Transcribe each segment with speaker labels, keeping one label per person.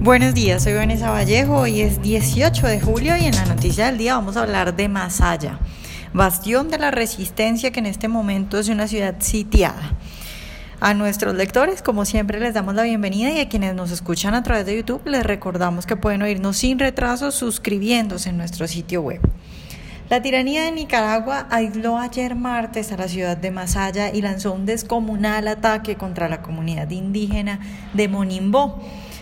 Speaker 1: Buenos días, soy Vanessa Vallejo, hoy es 18 de julio y en la noticia del día vamos a hablar de Masaya, bastión de la resistencia que en este momento es una ciudad sitiada. A nuestros lectores, como siempre, les damos la bienvenida y a quienes nos escuchan a través de YouTube les recordamos que pueden oírnos sin retraso suscribiéndose en nuestro sitio web. La tiranía de Nicaragua aisló ayer martes a la ciudad de Masaya y lanzó un descomunal ataque contra la comunidad indígena de Monimbó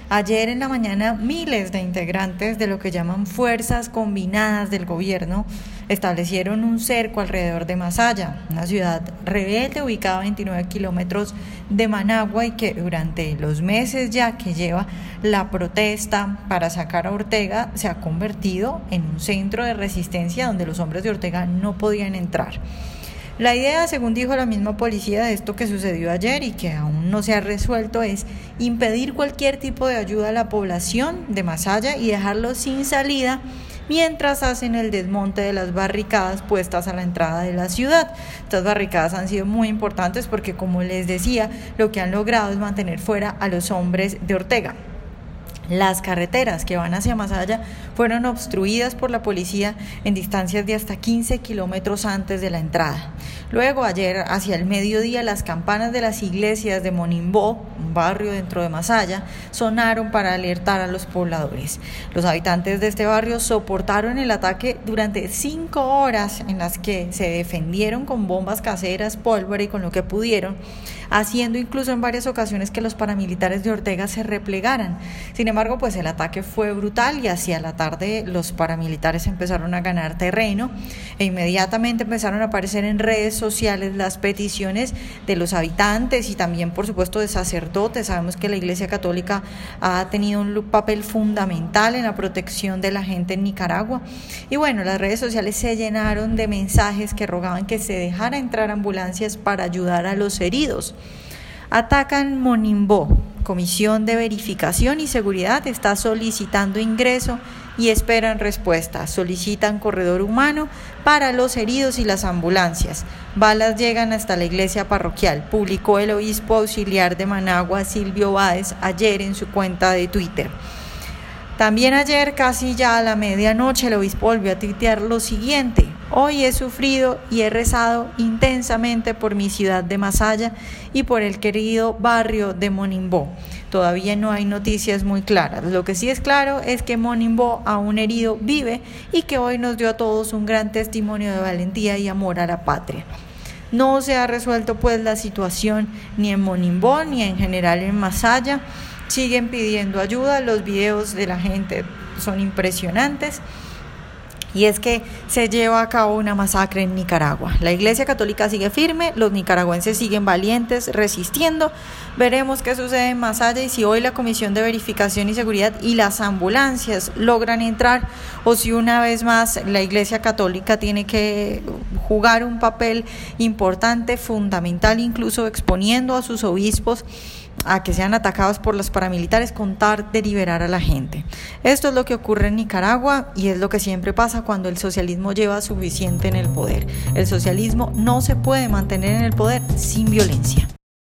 Speaker 1: Ayer en la mañana miles de integrantes de lo que llaman fuerzas combinadas del gobierno establecieron un cerco alrededor de Masaya, una ciudad rebelde ubicada a 29 kilómetros de Managua y que durante los meses ya que lleva la protesta para sacar a Ortega se ha convertido en un centro de resistencia donde los hombres de Ortega no podían entrar. La idea, según dijo la misma policía, de esto que sucedió ayer y que aún no se ha resuelto es impedir cualquier tipo de ayuda a la población de Masaya y dejarlos sin salida mientras hacen el desmonte de las barricadas puestas a la entrada de la ciudad. Estas barricadas han sido muy importantes porque, como les decía, lo que han logrado es mantener fuera a los hombres de Ortega. Las carreteras que van hacia Masaya fueron obstruidas por la policía en distancias de hasta 15 kilómetros antes de la entrada. Luego, ayer, hacia el mediodía, las campanas de las iglesias de Monimbó, un barrio dentro de Masaya, sonaron para alertar a los pobladores. Los habitantes de este barrio soportaron el ataque durante cinco horas en las que se defendieron con bombas caseras, pólvora y con lo que pudieron, haciendo incluso en varias ocasiones que los paramilitares de Ortega se replegaran. Sin embargo, pues el ataque fue brutal y hacia la tarde los paramilitares empezaron a ganar terreno e inmediatamente empezaron a aparecer en redes sociales las peticiones de los habitantes y también, por supuesto, de sacerdotes. Sabemos que la Iglesia Católica ha tenido un papel fundamental en la protección de la gente en Nicaragua. Y bueno, las redes sociales se llenaron de mensajes que rogaban que se dejara entrar ambulancias para ayudar a los heridos. Atacan Monimbó, Comisión de Verificación y Seguridad está solicitando ingreso y esperan respuesta. Solicitan corredor humano para los heridos y las ambulancias. Balas llegan hasta la iglesia parroquial, publicó el obispo auxiliar de Managua, Silvio Báez, ayer en su cuenta de Twitter. También ayer, casi ya a la medianoche, el obispo volvió a tuitear lo siguiente. Hoy he sufrido y he rezado intensamente por mi ciudad de Masaya y por el querido barrio de Monimbó. Todavía no hay noticias muy claras. Lo que sí es claro es que Monimbó, aún herido, vive y que hoy nos dio a todos un gran testimonio de valentía y amor a la patria. No se ha resuelto pues la situación ni en Monimbó ni en general en Masaya. Siguen pidiendo ayuda, los videos de la gente son impresionantes y es que se lleva a cabo una masacre en Nicaragua. La Iglesia Católica sigue firme, los nicaragüenses siguen valientes, resistiendo. Veremos qué sucede más allá y si hoy la Comisión de Verificación y Seguridad y las ambulancias logran entrar o si una vez más la Iglesia Católica tiene que jugar un papel importante, fundamental, incluso exponiendo a sus obispos a que sean atacados por los paramilitares, contar de liberar a la gente. Esto es lo que ocurre en Nicaragua y es lo que siempre pasa cuando el socialismo lleva suficiente en el poder. El socialismo no se puede mantener en el poder sin violencia.